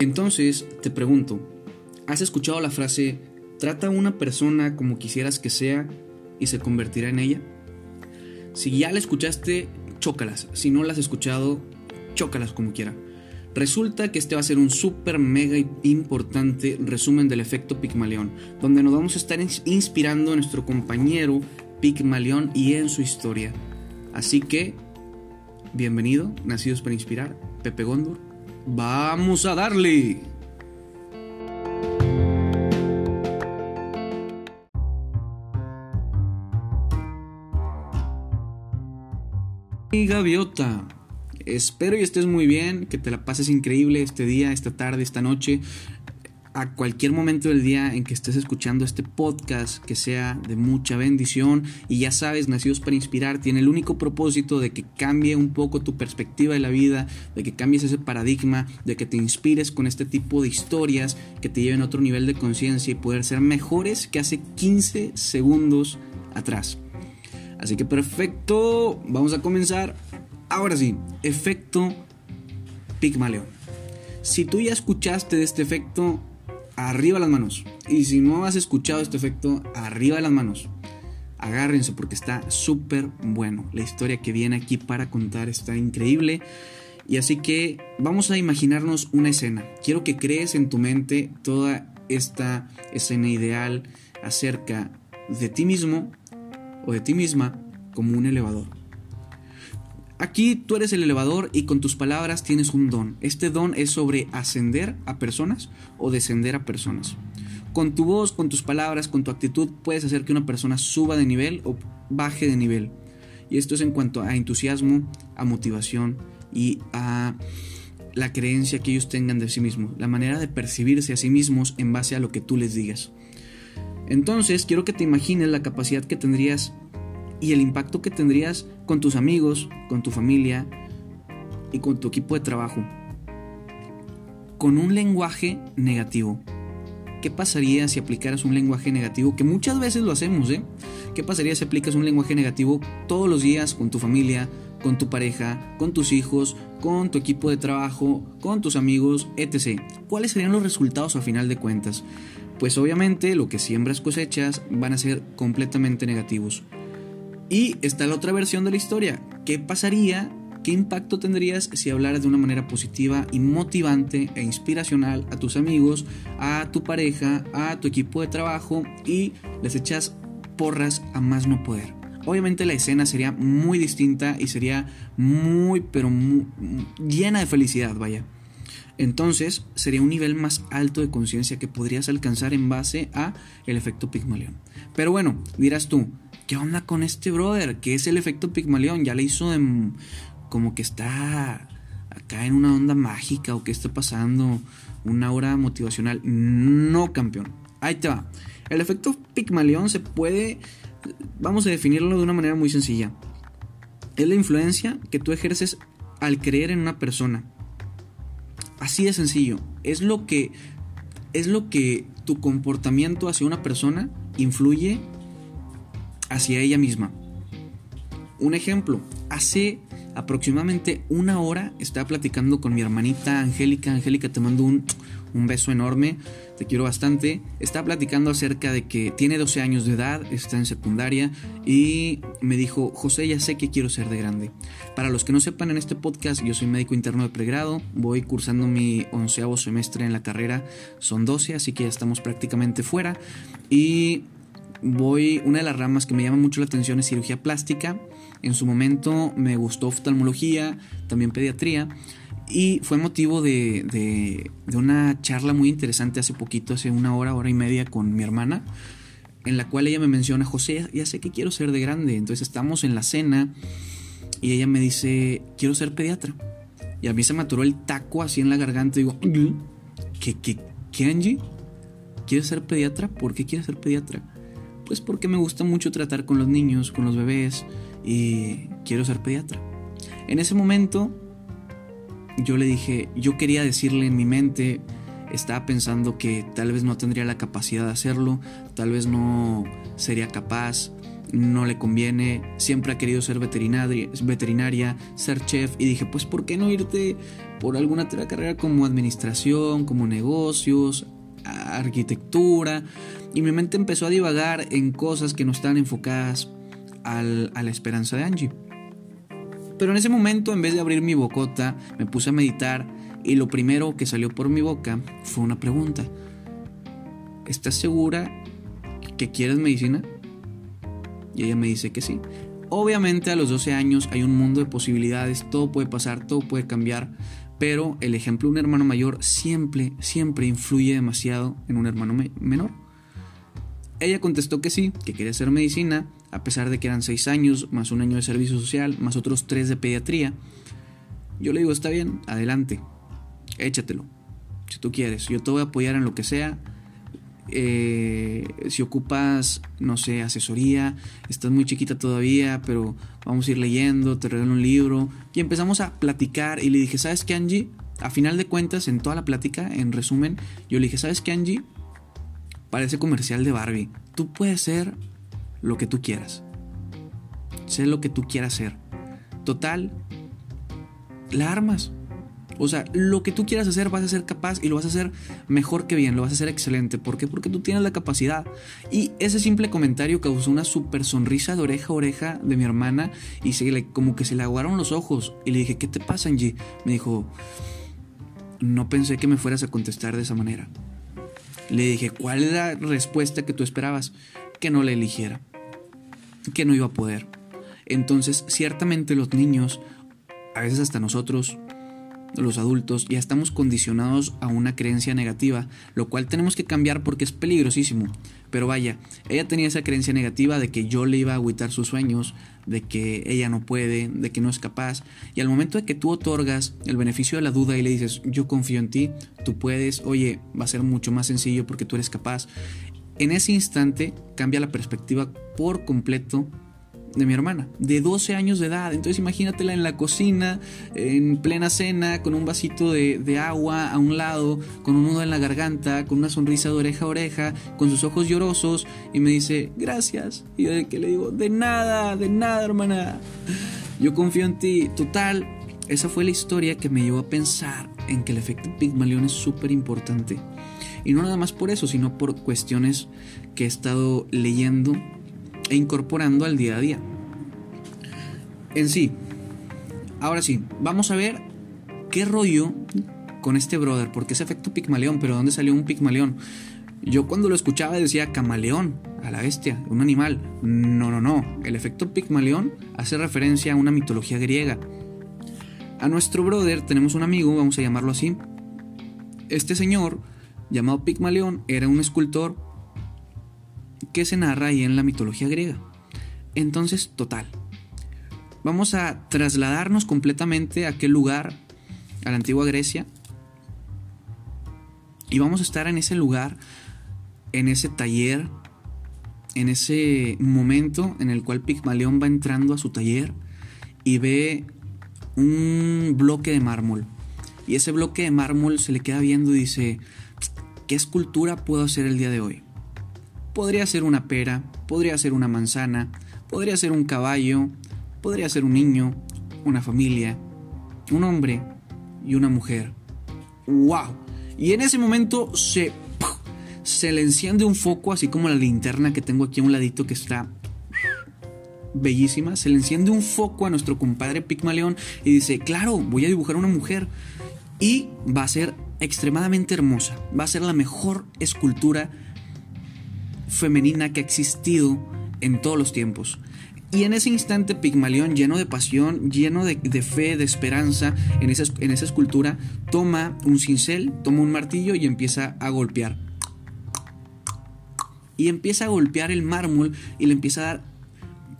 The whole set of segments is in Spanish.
Entonces, te pregunto, ¿has escuchado la frase, trata a una persona como quisieras que sea y se convertirá en ella? Si ya la escuchaste, chócalas. Si no la has escuchado, chócalas como quiera. Resulta que este va a ser un súper mega importante resumen del efecto Pigmalión, donde nos vamos a estar inspirando a nuestro compañero Pigmalión y en su historia. Así que, bienvenido, nacidos para inspirar, Pepe Gondor. ¡Vamos a darle! Y gaviota, espero y estés muy bien, que te la pases increíble este día, esta tarde, esta noche, a cualquier momento del día en que estés escuchando este podcast, que sea de mucha bendición. Y ya sabes, Nacidos para Inspirar tiene el único propósito de que cambie un poco tu perspectiva de la vida, de que cambies ese paradigma, de que te inspires con este tipo de historias que te lleven a otro nivel de conciencia y poder ser mejores que hace 15 segundos atrás. Así que perfecto, vamos a comenzar. Ahora sí, efecto Pigmalión. Si tú ya escuchaste de este efecto, arriba las manos. Y si no has escuchado este efecto, arriba las manos. Agárrense porque está súper bueno. La historia que viene aquí para contar está increíble. Y así que vamos a imaginarnos una escena. Quiero que crees en tu mente toda esta escena ideal acerca de ti mismo o de ti misma como un elevador. Aquí tú eres el elevador y con tus palabras tienes un don. Este don es sobre ascender a personas o descender a personas. Con tu voz, con tus palabras, con tu actitud puedes hacer que una persona suba de nivel o baje de nivel. Y esto es en cuanto a entusiasmo, a motivación y a la creencia que ellos tengan de sí mismos, la manera de percibirse a sí mismos en base a lo que tú les digas. Entonces, quiero que te imagines la capacidad que tendrías y el impacto que tendrías con tus amigos, con tu familia y con tu equipo de trabajo. Con un lenguaje negativo. ¿Qué pasaría si aplicaras un lenguaje negativo? Que muchas veces lo hacemos, ¿eh? ¿Qué pasaría si aplicas un lenguaje negativo todos los días con tu familia, con tu pareja, con tus hijos, con tu equipo de trabajo, con tus amigos, etc. ¿Cuáles serían los resultados a final de cuentas? pues obviamente lo que siembras cosechas van a ser completamente negativos. Y está la otra versión de la historia. ¿Qué pasaría? ¿Qué impacto tendrías si hablaras de una manera positiva y motivante e inspiracional a tus amigos, a tu pareja, a tu equipo de trabajo y les echas porras a más no poder? Obviamente la escena sería muy distinta y sería muy, pero muy, llena de felicidad, vaya entonces sería un nivel más alto de conciencia que podrías alcanzar en base a el efecto Pigmalión. Pero bueno, dirás tú, ¿qué onda con este brother? ¿Qué es el efecto Pigmalión? Ya le hizo de como que está acá en una onda mágica o que está pasando una hora motivacional. No, campeón. Ahí te va. El efecto Pigmalión se puede, vamos a definirlo de una manera muy sencilla. Es la influencia que tú ejerces al creer en una persona Así de sencillo. Es lo que es lo que tu comportamiento hacia una persona influye hacia ella misma. Un ejemplo, hace aproximadamente una hora estaba platicando con mi hermanita Angélica. Angélica, te mando un, un beso enorme te quiero bastante. Está platicando acerca de que tiene 12 años de edad, está en secundaria y me dijo, José, ya sé que quiero ser de grande. Para los que no sepan en este podcast, yo soy médico interno de pregrado, voy cursando mi onceavo semestre en la carrera, son 12, así que ya estamos prácticamente fuera y voy, una de las ramas que me llama mucho la atención es cirugía plástica. En su momento me gustó oftalmología, también pediatría. Y fue motivo de, una charla muy interesante hace poquito, hace una hora, hora y media con mi hermana, en la cual ella me menciona, José, ya sé que quiero ser de grande. Entonces estamos en la cena y ella me dice, quiero ser pediatra. Y a mí se me atoró el taco así en la garganta y digo, ¿qué, qué, qué Angie? ¿Quieres ser pediatra? ¿Por qué quieres ser pediatra? Pues porque me gusta mucho tratar con los niños, con los bebés y quiero ser pediatra. En ese momento yo le dije, yo quería decirle en mi mente, estaba pensando que tal vez no tendría la capacidad de hacerlo, tal vez no sería capaz, no le conviene, siempre ha querido ser veterinaria, ser chef y dije, pues ¿por qué no irte por alguna carrera como administración, como negocios, arquitectura? Y mi mente empezó a divagar en cosas que no estaban enfocadas a la esperanza de Angie. Pero en ese momento, en vez de abrir mi bocota, me puse a meditar y lo primero que salió por mi boca fue una pregunta. ¿Estás segura que quieres medicina? Y ella me dice que sí. Obviamente a los 12 años hay un mundo de posibilidades, todo puede pasar, todo puede cambiar, pero el ejemplo de un hermano mayor siempre, siempre influye demasiado en un hermano menor. Ella contestó que sí, que quería hacer medicina, a pesar de que eran 6 años, más un año de servicio social, más otros 3 de pediatría. Yo le digo, está bien, adelante, échatelo, si tú quieres, yo te voy a apoyar en lo que sea, eh, si ocupas, no sé, asesoría, estás muy chiquita todavía, pero vamos a ir leyendo, te regalo un libro. Y empezamos a platicar y le dije, ¿sabes qué, Angie? A final de cuentas, en toda la plática, en resumen, yo le dije, ¿sabes qué, Angie? Parece comercial de Barbie. Tú puedes ser lo que tú quieras. Sé lo que tú quieras ser. Total, la armas. O sea, lo que tú quieras hacer vas a ser capaz y lo vas a hacer mejor que bien, lo vas a hacer excelente. ¿Por qué? Porque tú tienes la capacidad. Y ese simple comentario causó una super sonrisa de oreja a oreja de mi hermana y se le, como que se le aguaron los ojos. Y le dije, ¿qué te pasa, Angie? Me dijo, no pensé que me fueras a contestar de esa manera. Le dije, ¿cuál es la respuesta que tú esperabas? Que no le eligiera. Que no iba a poder. Entonces, ciertamente los niños, a veces hasta nosotros, los adultos ya estamos condicionados a una creencia negativa, lo cual tenemos que cambiar porque es peligrosísimo. Pero vaya, ella tenía esa creencia negativa de que yo le iba a agüitar sus sueños, de que ella no puede, de que no es capaz. Y al momento de que tú otorgas el beneficio de la duda y le dices, yo confío en ti, tú puedes, oye, va a ser mucho más sencillo porque tú eres capaz. En ese instante cambia la perspectiva por completo de mi hermana, de 12 años de edad. Entonces imagínatela en la cocina, en plena cena, con un vasito de, agua a un lado, con un nudo en la garganta, con una sonrisa de oreja a oreja, con sus ojos llorosos, y me dice, gracias. Y yo que le digo, de nada, de nada, hermana. Yo confío en ti. Total, esa fue la historia que me llevó a pensar en que el efecto Pygmalion es súper importante. Y no nada más por eso, sino por cuestiones que he estado leyendo e incorporando al día a día. En sí, ahora sí, vamos a ver qué rollo con este brother, porque es efecto Pigmaleón, pero ¿dónde salió un Pigmaleón? Yo cuando lo escuchaba decía camaleón, a la bestia, un animal. No, no, no. El efecto Pigmaleón hace referencia a una mitología griega. A nuestro brother tenemos un amigo, vamos a llamarlo así. Este señor, llamado Pigmaleón, era un escultor que se narra ahí en la mitología griega. Entonces, total. Vamos a trasladarnos completamente a aquel lugar, a la antigua Grecia. Y vamos a estar en ese lugar, en ese taller, en ese momento en el cual Pigmalión va entrando a su taller y ve un bloque de mármol. Y ese bloque de mármol se le queda viendo y dice, ¿qué escultura puedo hacer el día de hoy? Podría ser una pera, podría ser una manzana, podría ser un caballo, podría ser un niño, una familia, un hombre y una mujer. ¡Wow! Y en ese momento se, se le enciende un foco, así como la linterna que tengo aquí a un ladito que está bellísima. Se le enciende un foco a nuestro compadre Pigmaleón y dice, claro, voy a dibujar una mujer. Y va a ser extremadamente hermosa. Va a ser la mejor escultura femenina que ha existido en todos los tiempos. Y en ese instante Pigmalión, lleno de pasión, lleno de, fe, de esperanza en esa, en esa escultura, toma un cincel, toma un martillo y empieza a golpear. Y empieza a golpear el mármol y le empieza a dar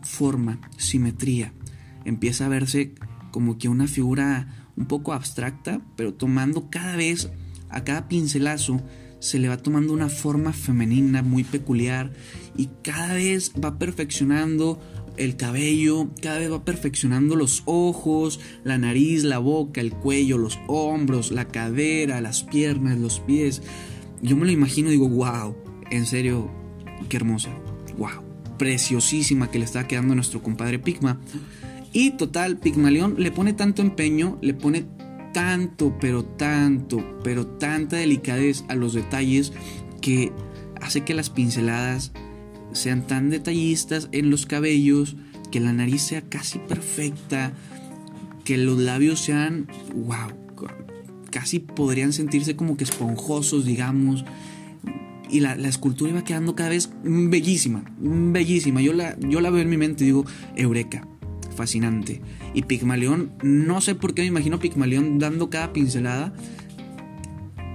forma, simetría. Empieza a verse como que una figura un poco abstracta, pero tomando cada vez, a cada pincelazo, se le va tomando una forma femenina muy peculiar y cada vez va perfeccionando el cabello, cada vez va perfeccionando los ojos, la nariz, la boca, el cuello, los hombros, la cadera, las piernas, los pies. Yo me lo imagino y digo, wow, en serio, qué hermosa, wow. preciosísima que le estaba quedando a nuestro compadre Pigma. Y total, Pigmalión le pone tanto empeño, le pone tanto, pero tanto, pero tanta delicadez a los detalles que hace que las pinceladas sean tan detallistas en los cabellos, que la nariz sea casi perfecta, que los labios sean, wow, casi podrían sentirse como que esponjosos, digamos. Y la, escultura iba quedando cada vez bellísima, bellísima. Yo la, yo la veo en mi mente y digo, Eureka, fascinante. Y Pigmalión, no sé por qué me imagino Pigmalión dando cada pincelada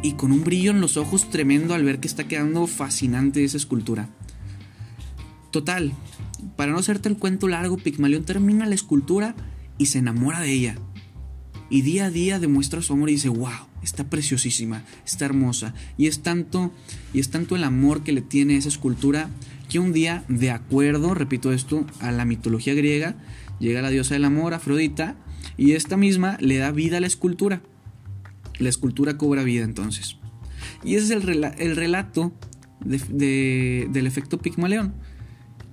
y con un brillo en los ojos tremendo al ver que está quedando fascinante esa escultura. Total, para no hacerte el cuento largo, Pigmalión termina la escultura y se enamora de ella. Y día a día demuestra su amor y dice, wow, está preciosísima, está hermosa. Y es tanto, y es tanto el amor que le tiene esa escultura que un día, de acuerdo, repito esto, a la mitología griega, llega la diosa del amor, Afrodita, y esta misma le da vida a la escultura. La escultura cobra vida entonces. Y ese es el, el relato del efecto Pigmaleón,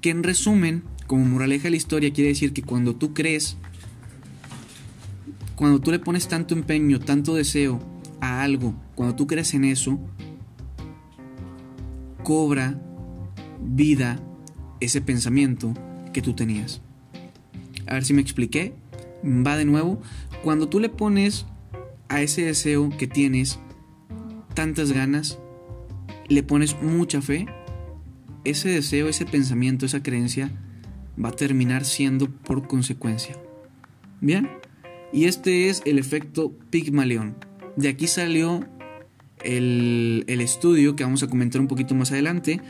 que en resumen, como moraleja de la historia, quiere decir que cuando tú crees, cuando tú le pones tanto empeño, tanto deseo a algo, cuando tú crees en eso, cobra vida ese pensamiento que tú tenías. A ver si me expliqué. Va de nuevo. Cuando tú le pones a ese deseo que tienes tantas ganas, le pones mucha fe, ese deseo, ese pensamiento, esa creencia va a terminar siendo por consecuencia. Bien, y este es el efecto Pigmalión. De aquí salió el, el estudio que vamos a comentar un poquito más adelante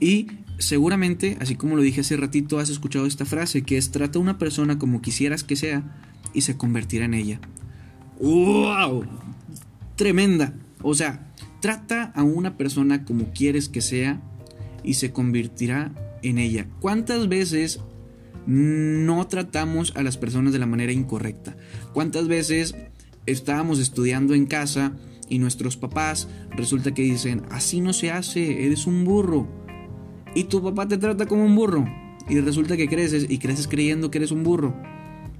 y seguramente, así como lo dije hace ratito, has escuchado esta frase que es trata a una persona como quisieras que sea y se convertirá en ella. ¡Wow! Tremenda. O sea, trata a una persona como quieres que sea y se convertirá en ella. ¿Cuántas veces no tratamos a las personas de la manera incorrecta? ¿Cuántas veces estábamos estudiando en casa y nuestros papás resulta que dicen, así no se hace, eres un burro? Y tu papá te trata como un burro y resulta que creces y creces creyendo que eres un burro,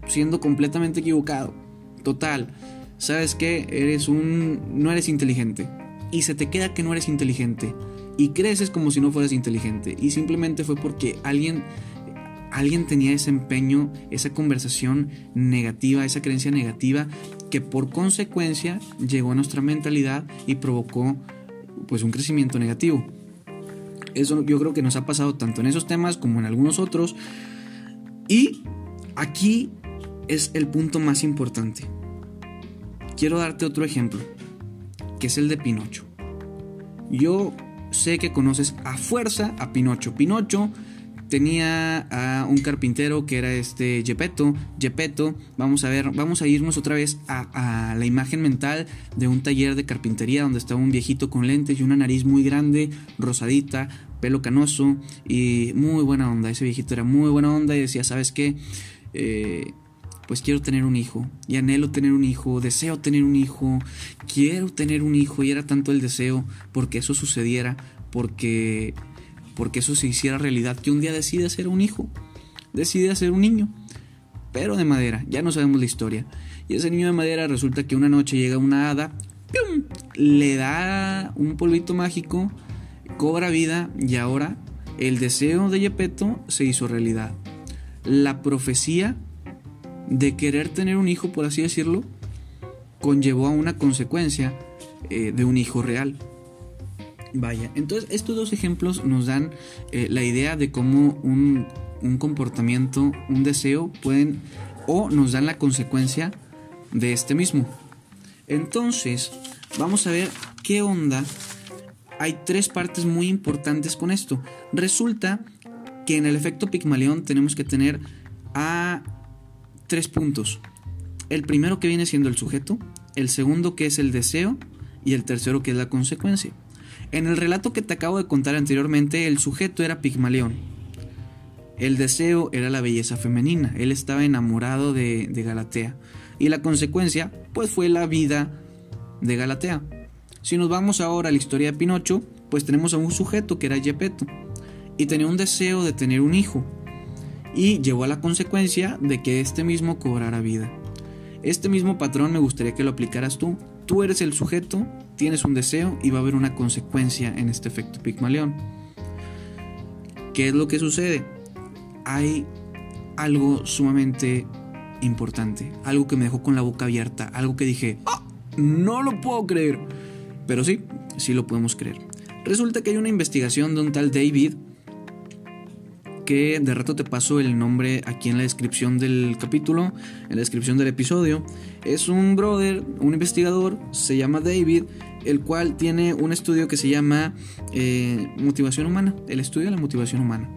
siendo completamente equivocado. Total, sabes que eres un no eres inteligente y se te queda que no eres inteligente y creces como si no fueras inteligente y simplemente fue porque alguien alguien tenía ese empeño, esa conversación negativa, esa creencia negativa que por consecuencia llegó a nuestra mentalidad y provocó pues un crecimiento negativo. Eso yo creo que nos ha pasado tanto en esos temas como en algunos otros. Y aquí es el punto más importante. Quiero darte otro ejemplo, que es el de Pinocho. Yo sé que conoces a fuerza a Pinocho. Pinocho tenía a un carpintero que era este Gepetto. Gepetto, vamos a ver, vamos a irnos otra vez a, a, la imagen mental de un taller de carpintería donde estaba un viejito con lentes y una nariz muy grande, rosadita, pelo canoso y muy buena onda. Ese viejito era muy buena onda y decía, ¿sabes qué? Eh, pues quiero tener un hijo y anhelo tener un hijo, deseo tener un hijo, quiero tener un hijo y era tanto el deseo porque eso sucediera, porque porque eso se hiciera realidad, que un día decide hacer un hijo, decide hacer un niño, pero de madera, ya no sabemos la historia. Y ese niño de madera resulta que una noche llega una hada, le da un polvito mágico, cobra vida y ahora el deseo de Yepeto se hizo realidad. La profecía de querer tener un hijo, por así decirlo, conllevó a una consecuencia eh, de un hijo real. Vaya, entonces estos dos ejemplos nos dan eh, la idea de cómo un, un, comportamiento, un deseo pueden o nos dan la consecuencia de este mismo. Entonces, vamos a ver qué onda. Hay tres partes muy importantes con esto. Resulta que en el efecto Pigmalión tenemos que tener a tres puntos. El primero que viene siendo el sujeto, el segundo que es el deseo y el tercero que es la consecuencia. En el relato que te acabo de contar anteriormente, el sujeto era Pigmalión. El deseo era la belleza femenina. Él estaba enamorado de, Galatea. Y la consecuencia, pues fue la vida de Galatea. Si nos vamos ahora a la historia de Pinocho, pues tenemos a un sujeto que era Gepetto. y tenía un deseo de tener un hijo y llevó a la consecuencia de que este mismo cobrara vida. Este mismo patrón me gustaría que lo aplicaras tú. Tú eres el sujeto, tienes un deseo y va a haber una consecuencia en este efecto Pigmalión. ¿Qué es lo que sucede? Hay algo sumamente importante, algo que me dejó con la boca abierta, algo que dije, ¡Ah! no lo puedo creer. Pero sí, sí lo podemos creer. Resulta que hay una investigación de un tal David que de rato te paso el nombre aquí en la descripción del capítulo, en la descripción del episodio. Es un brother, un investigador, se llama David, el cual tiene un estudio que se llama eh, Motivación Humana, el estudio de la motivación humana.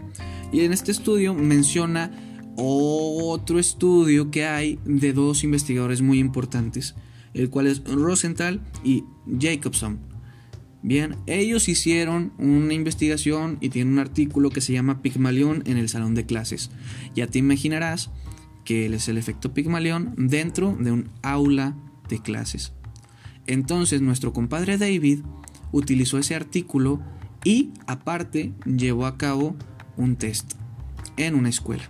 Y en este estudio menciona otro estudio que hay de dos investigadores muy importantes, el cual es Rosenthal y Jacobson. Bien, ellos hicieron una investigación y tienen un artículo que se llama Pigmalión en el salón de clases. Ya te imaginarás que es el efecto Pigmalión dentro de un aula de clases. Entonces nuestro compadre David utilizó ese artículo y aparte llevó a cabo un test en una escuela.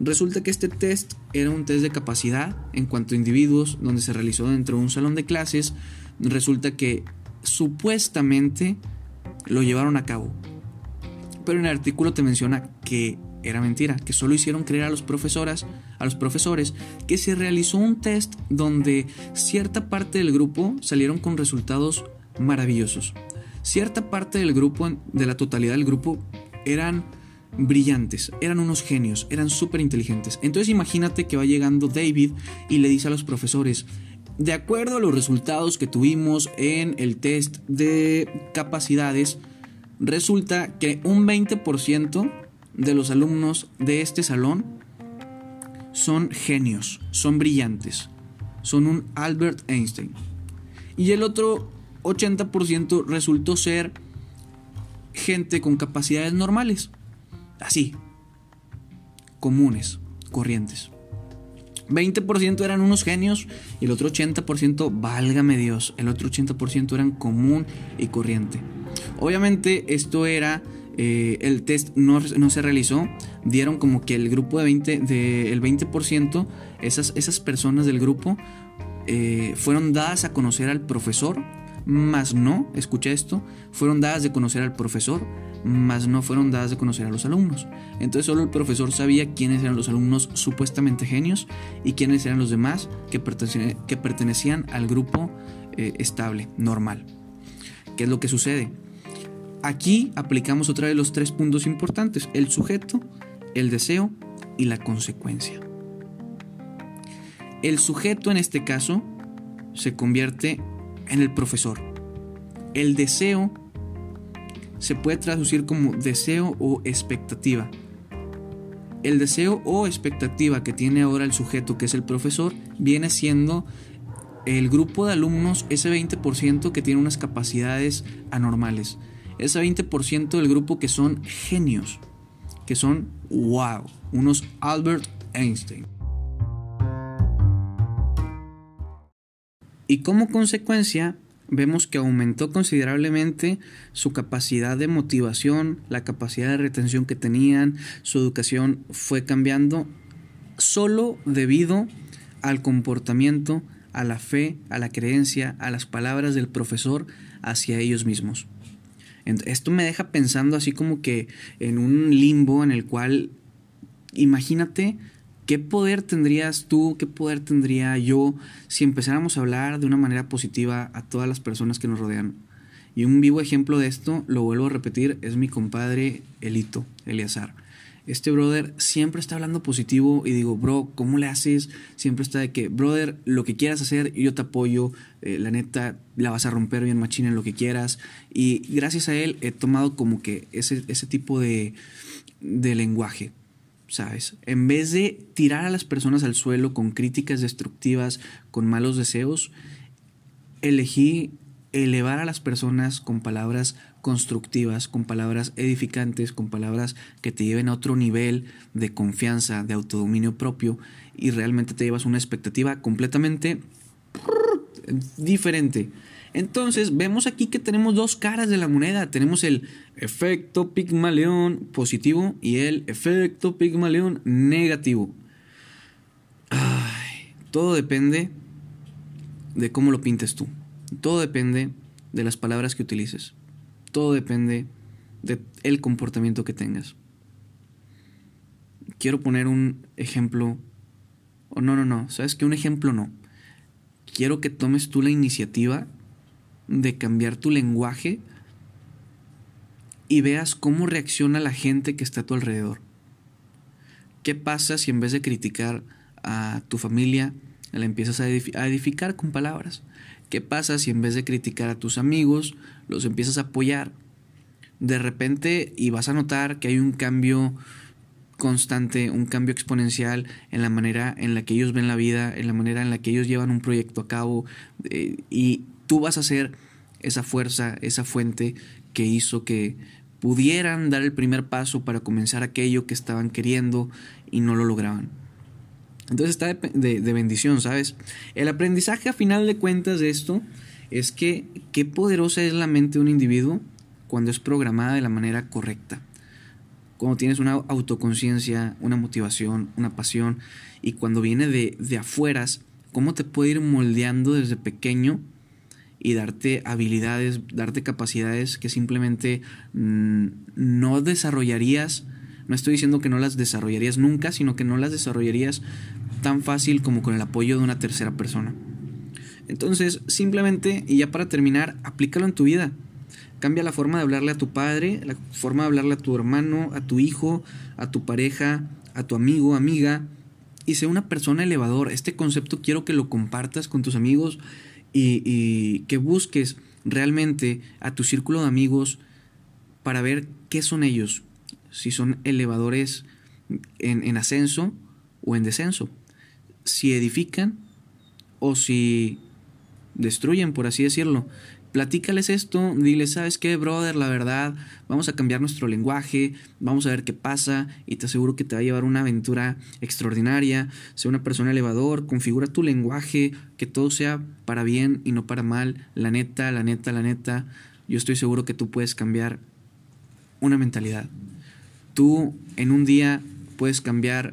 Resulta que este test era un test de capacidad en cuanto a individuos donde se realizó dentro de un salón de clases. Resulta que supuestamente lo llevaron a cabo. Pero en el artículo te menciona que era mentira, que solo hicieron creer a los profesoras, a los profesores, que se realizó un test donde cierta parte del grupo salieron con resultados maravillosos. Cierta parte del grupo, de la totalidad del grupo, eran brillantes, eran unos genios, eran súper inteligentes. Entonces imagínate que va llegando David y le dice a los profesores, de acuerdo a los resultados que tuvimos en el test de capacidades, resulta que un 20% de los alumnos de este salón son genios, son brillantes, son un Albert Einstein. Y el otro 80% resultó ser gente con capacidades normales, así, comunes, corrientes. 20% eran unos genios y el otro 80%, válgame Dios, el otro 80% eran común y corriente. Obviamente esto era, eh, el test no, se realizó, dieron como que el grupo de 20, de, el 20%, esas, esas personas del grupo eh, fueron dadas a conocer al profesor, más no, escucha esto, fueron dadas de conocer al profesor, mas no fueron dadas de conocer a los alumnos. Entonces solo el profesor sabía quiénes eran los alumnos supuestamente genios y quiénes eran los demás que, pertenecían, al grupo eh, estable, normal. ¿Qué es lo que sucede? Aquí aplicamos otra vez los tres puntos importantes, el sujeto, el deseo y la consecuencia. El sujeto en este caso se convierte en el profesor. El deseo se puede traducir como deseo o expectativa. El deseo o expectativa que tiene ahora el sujeto, que es el profesor, viene siendo el grupo de alumnos, ese 20% que tiene unas capacidades anormales. Ese 20% del grupo que son genios, que son wow, unos Albert Einstein. Y como consecuencia, vemos que aumentó considerablemente su capacidad de motivación, la capacidad de retención que tenían, su educación fue cambiando solo debido al comportamiento, a la fe, a la creencia, a las palabras del profesor hacia ellos mismos. Esto me deja pensando así como que en un limbo en el cual, imagínate ¿Qué poder tendrías tú, qué poder tendría yo si empezáramos a hablar de una manera positiva a todas las personas que nos rodean? Y un vivo ejemplo de esto, lo vuelvo a repetir, es mi compadre Elito, Eleazar. Este brother siempre está hablando positivo y digo, bro, ¿cómo le haces? Siempre está de que, brother, lo que quieras hacer, yo te apoyo, eh, la neta, la vas a romper bien machina en lo que quieras. Y gracias a él he tomado como que ese, tipo de lenguaje ¿sabes? En vez de tirar a las personas al suelo con críticas destructivas, con malos deseos, elegí elevar a las personas con palabras constructivas, con palabras edificantes, con palabras que te lleven a otro nivel de confianza, de autodominio propio y realmente te llevas una expectativa completamente diferente. Entonces, vemos aquí que tenemos dos caras de la moneda. Tenemos el efecto Pigmaleón positivo y el efecto Pigmaleón negativo. Ay, todo depende de cómo lo pintes tú. Todo depende de las palabras que utilices. Todo depende del comportamiento que tengas. Quiero poner un ejemplo. O no, no, no. ¿Sabes que Un ejemplo no. Quiero que tomes tú la iniciativa de cambiar tu lenguaje y veas cómo reacciona la gente que está a tu alrededor. ¿Qué pasa si en vez de criticar a tu familia, la empiezas a edificar con palabras? ¿Qué pasa si en vez de criticar a tus amigos, los empiezas a apoyar? De repente, y vas a notar que hay un cambio constante, un cambio exponencial en la manera en la que ellos ven la vida, en la manera en la que ellos llevan un proyecto a cabo, eh, y tú vas a ser esa fuerza, esa fuente que hizo que pudieran dar el primer paso para comenzar aquello que estaban queriendo y no lo lograban. Entonces está de, bendición, ¿sabes? El aprendizaje a final de cuentas de esto es que qué poderosa es la mente de un individuo cuando es programada de la manera correcta. Cuando tienes una autoconciencia, una motivación, una pasión, y cuando viene de, de afueras, cómo te puede ir moldeando desde pequeño y darte habilidades, darte capacidades que simplemente mm, no desarrollarías. No estoy diciendo que no las desarrollarías nunca, sino que no las desarrollarías tan fácil como con el apoyo de una tercera persona. Entonces, simplemente, y ya para terminar, aplícalo en tu vida. Cambia la forma de hablarle a tu padre, la forma de hablarle a tu hermano, a tu hijo, a tu pareja, a tu amigo, amiga, y sé una persona elevador. Este concepto quiero que lo compartas con tus amigos y, que busques realmente a tu círculo de amigos para ver qué son ellos, si son elevadores en ascenso o en descenso si edifican o si destruyen, por así decirlo. Platícales esto, diles, ¿sabes qué, brother? La verdad, vamos a cambiar nuestro lenguaje, vamos a ver qué pasa y te aseguro que te va a llevar una aventura extraordinaria. Sé una persona elevador, configura tu lenguaje, que todo sea para bien y no para mal. La neta, la neta, la neta, yo estoy seguro que tú puedes cambiar una mentalidad. Tú en un día puedes cambiar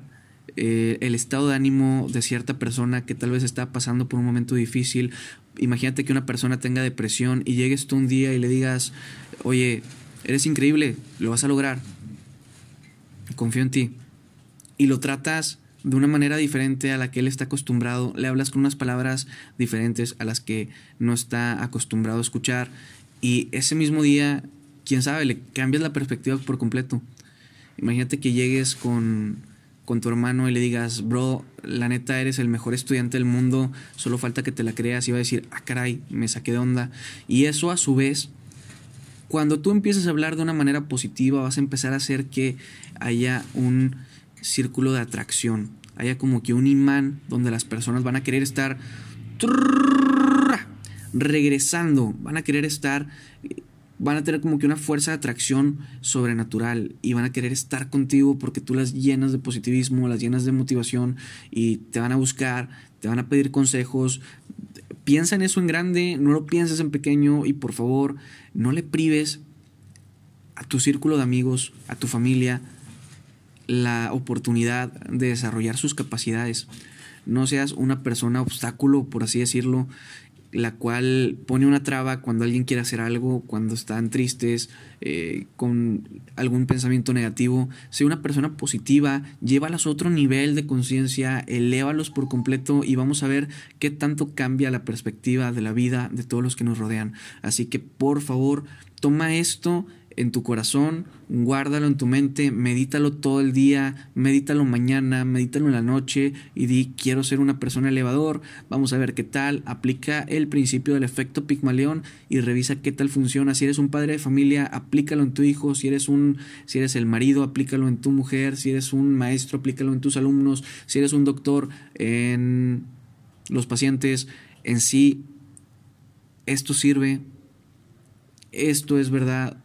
eh, el estado de ánimo de cierta persona que tal vez está pasando por un momento difícil. Imagínate que una persona tenga depresión y llegues tú un día y le digas, oye, eres increíble, lo vas a lograr, confío en ti. Y lo tratas de una manera diferente a la que él está acostumbrado, le hablas con unas palabras diferentes a las que no está acostumbrado a escuchar y ese mismo día, quién sabe, le cambias la perspectiva por completo. Imagínate que llegues con con tu hermano y le digas, bro, la neta eres el mejor estudiante del mundo, solo falta que te la creas y va a decir, ah, caray, me saqué de onda. Y eso a su vez, cuando tú empiezas a hablar de una manera positiva, vas a empezar a hacer que haya un círculo de atracción, haya como que un imán donde las personas van a querer estar regresando, van a querer estar van a tener como que una fuerza de atracción sobrenatural y van a querer estar contigo porque tú las llenas de positivismo, las llenas de motivación y te van a buscar, te van a pedir consejos. Piensa en eso en grande, no lo pienses en pequeño y por favor no le prives a tu círculo de amigos, a tu familia, la oportunidad de desarrollar sus capacidades. No seas una persona obstáculo, por así decirlo, la cual pone una traba cuando alguien quiere hacer algo, cuando están tristes, eh, con algún pensamiento negativo. Sea una persona positiva, llévalos a otro nivel de conciencia, elévalos por completo y vamos a ver qué tanto cambia la perspectiva de la vida de todos los que nos rodean. Así que por favor, toma esto en tu corazón, guárdalo en tu mente, medítalo todo el día, medítalo mañana, medítalo en la noche y di quiero ser una persona elevador, vamos a ver qué tal, aplica el principio del efecto Pigmaleón y revisa qué tal funciona. Si eres un padre de familia, aplícalo en tu hijo, si eres un si eres el marido, aplícalo en tu mujer, si eres un maestro, aplícalo en tus alumnos, si eres un doctor en los pacientes en sí esto sirve esto es verdad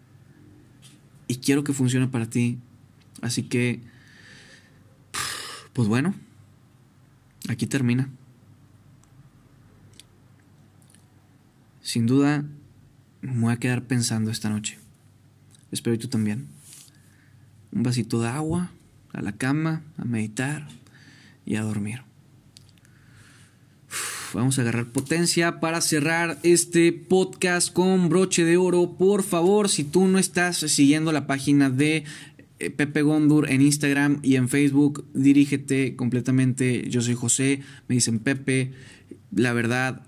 y quiero que funcione para ti. Así que, pues bueno, aquí termina. sin duda me voy a quedar pensando esta noche. Espero que tú también. Un vasito de agua, a la cama, a meditar y a dormir. Vamos a agarrar potencia para cerrar este podcast con broche de oro. Por favor, si tú no estás siguiendo la página de eh, Pepe Gondur en Instagram y en Facebook, dirígete completamente. Yo soy José, me dicen Pepe. La verdad,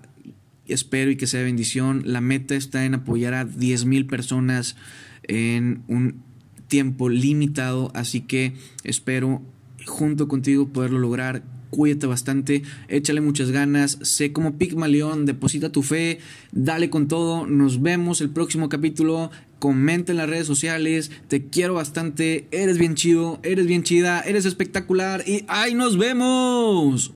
espero y que sea bendición. La meta está en apoyar a 10 mil personas en un tiempo limitado, así que espero junto contigo poderlo lograr. Cuídate bastante, échale muchas ganas, sé como Pigmalión, deposita tu fe, dale con todo, nos vemos el próximo capítulo, comenta en las redes sociales, te quiero bastante, eres bien chido, eres bien chida, eres espectacular y ¡ay, nos vemos!